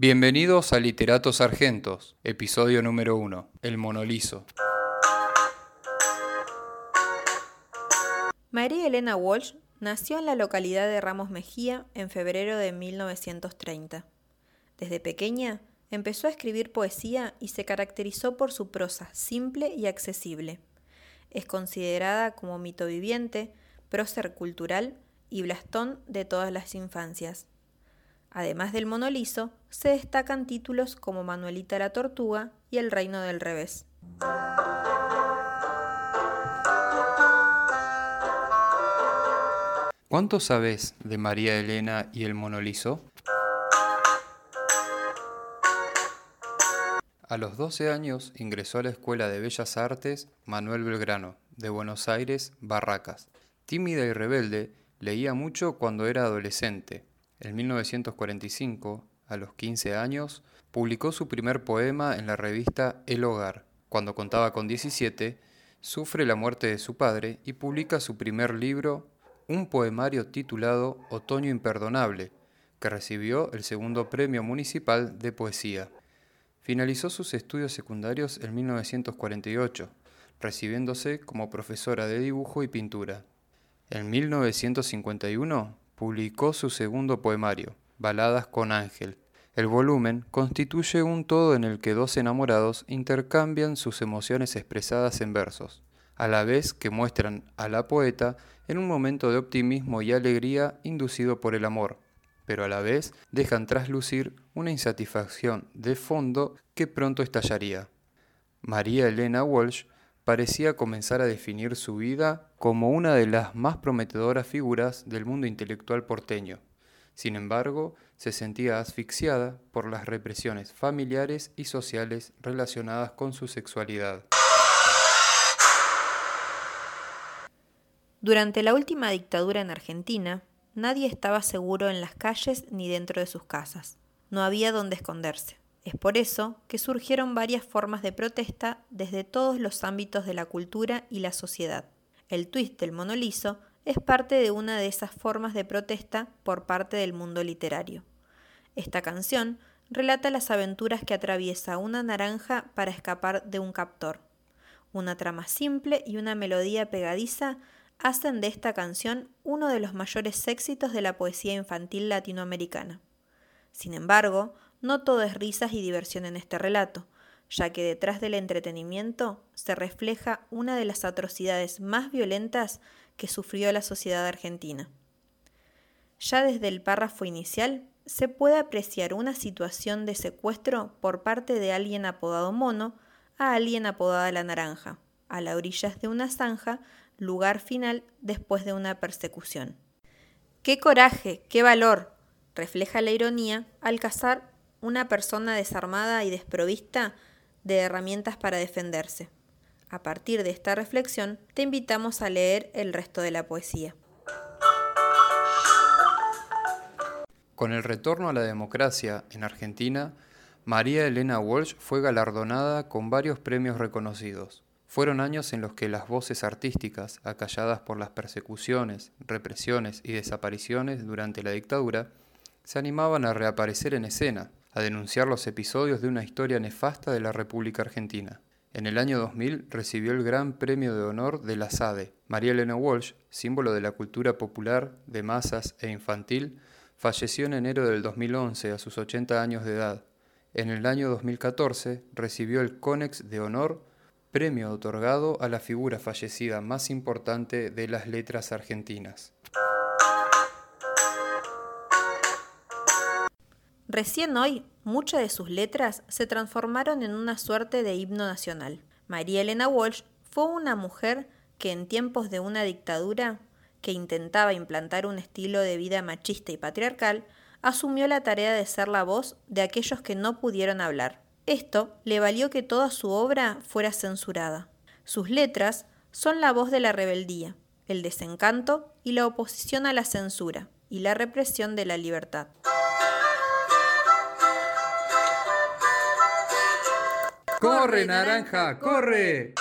Bienvenidos a Literatos Argentos, episodio número 1, El Monolizo. María Elena Walsh nació en la localidad de Ramos Mejía en febrero de 1930. Desde pequeña empezó a escribir poesía y se caracterizó por su prosa simple y accesible. Es considerada como mito viviente, prócer cultural y blastón de todas las infancias. Además del monolizo, se destacan títulos como Manuelita la Tortuga y El Reino del Revés. ¿Cuánto sabes de María Elena y el monolizo? A los 12 años ingresó a la Escuela de Bellas Artes Manuel Belgrano, de Buenos Aires, Barracas. Tímida y rebelde, leía mucho cuando era adolescente. En 1945, a los 15 años, publicó su primer poema en la revista El Hogar. Cuando contaba con 17, sufre la muerte de su padre y publica su primer libro, un poemario titulado Otoño Imperdonable, que recibió el segundo premio municipal de poesía. Finalizó sus estudios secundarios en 1948, recibiéndose como profesora de dibujo y pintura. En 1951 publicó su segundo poemario, Baladas con Ángel. El volumen constituye un todo en el que dos enamorados intercambian sus emociones expresadas en versos, a la vez que muestran a la poeta en un momento de optimismo y alegría inducido por el amor, pero a la vez dejan traslucir una insatisfacción de fondo que pronto estallaría. María Elena Walsh parecía comenzar a definir su vida como una de las más prometedoras figuras del mundo intelectual porteño. Sin embargo, se sentía asfixiada por las represiones familiares y sociales relacionadas con su sexualidad. Durante la última dictadura en Argentina, Nadie estaba seguro en las calles ni dentro de sus casas. No había donde esconderse. Es por eso que surgieron varias formas de protesta desde todos los ámbitos de la cultura y la sociedad. El twist del monolizo es parte de una de esas formas de protesta por parte del mundo literario. Esta canción relata las aventuras que atraviesa una naranja para escapar de un captor. Una trama simple y una melodía pegadiza hacen de esta canción uno de los mayores éxitos de la poesía infantil latinoamericana. Sin embargo, no todo es risas y diversión en este relato, ya que detrás del entretenimiento se refleja una de las atrocidades más violentas que sufrió la sociedad argentina. Ya desde el párrafo inicial se puede apreciar una situación de secuestro por parte de alguien apodado Mono a alguien apodada La Naranja, a las orillas de una zanja lugar final después de una persecución. ¡Qué coraje! ¡Qué valor! refleja la ironía al cazar una persona desarmada y desprovista de herramientas para defenderse. A partir de esta reflexión, te invitamos a leer el resto de la poesía. Con el retorno a la democracia en Argentina, María Elena Walsh fue galardonada con varios premios reconocidos. Fueron años en los que las voces artísticas, acalladas por las persecuciones, represiones y desapariciones durante la dictadura, se animaban a reaparecer en escena, a denunciar los episodios de una historia nefasta de la República Argentina. En el año 2000 recibió el Gran Premio de Honor de la SADE. María Elena Walsh, símbolo de la cultura popular, de masas e infantil, falleció en enero del 2011 a sus 80 años de edad. En el año 2014 recibió el CONEX de Honor premio otorgado a la figura fallecida más importante de las letras argentinas. Recién hoy, muchas de sus letras se transformaron en una suerte de himno nacional. María Elena Walsh fue una mujer que en tiempos de una dictadura que intentaba implantar un estilo de vida machista y patriarcal, asumió la tarea de ser la voz de aquellos que no pudieron hablar, esto le valió que toda su obra fuera censurada. Sus letras son la voz de la rebeldía, el desencanto y la oposición a la censura y la represión de la libertad. ¡Corre, naranja! ¡Corre!